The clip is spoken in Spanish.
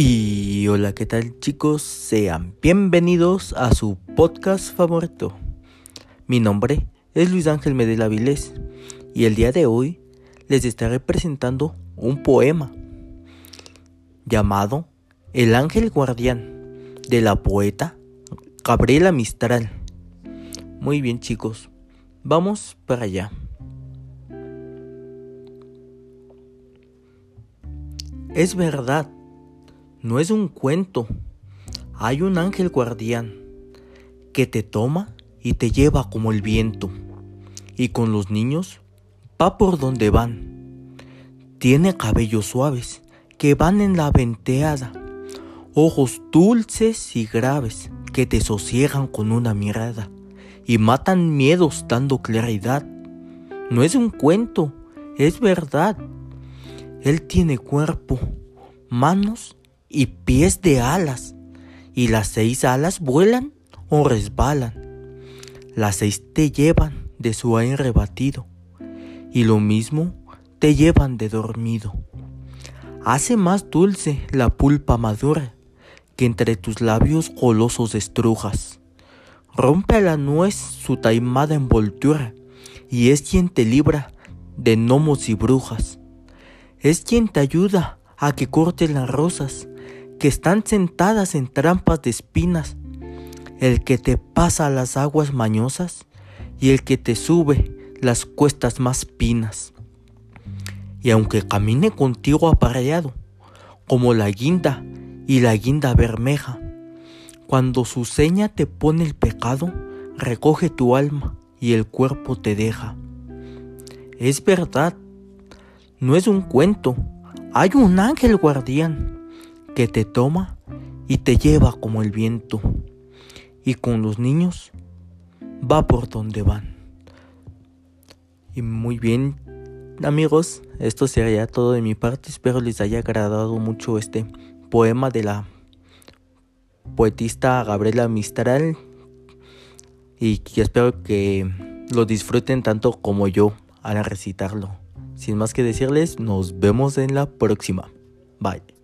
Y hola, ¿qué tal chicos? Sean bienvenidos a su podcast favorito. Mi nombre es Luis Ángel Medela Vilés y el día de hoy les estaré presentando un poema llamado El Ángel Guardián de la poeta Gabriela Mistral. Muy bien chicos, vamos para allá. Es verdad no es un cuento. Hay un ángel guardián que te toma y te lleva como el viento. Y con los niños va por donde van. Tiene cabellos suaves que van en la venteada. Ojos dulces y graves que te sosiegan con una mirada. Y matan miedos dando claridad. No es un cuento, es verdad. Él tiene cuerpo, manos y pies de alas, y las seis alas vuelan o resbalan. Las seis te llevan de su aire batido, y lo mismo te llevan de dormido. Hace más dulce la pulpa madura que entre tus labios golosos estrujas. Rompe la nuez su taimada envoltura, y es quien te libra de gnomos y brujas. Es quien te ayuda a que cortes las rosas que están sentadas en trampas de espinas, el que te pasa las aguas mañosas y el que te sube las cuestas más pinas. Y aunque camine contigo apareado, como la guinda y la guinda bermeja, cuando su seña te pone el pecado, recoge tu alma y el cuerpo te deja. Es verdad, no es un cuento, hay un ángel guardián que te toma y te lleva como el viento. Y con los niños va por donde van. Y muy bien, amigos, esto sería todo de mi parte. Espero les haya agradado mucho este poema de la poetista Gabriela Mistral. Y espero que lo disfruten tanto como yo al recitarlo. Sin más que decirles, nos vemos en la próxima. Bye.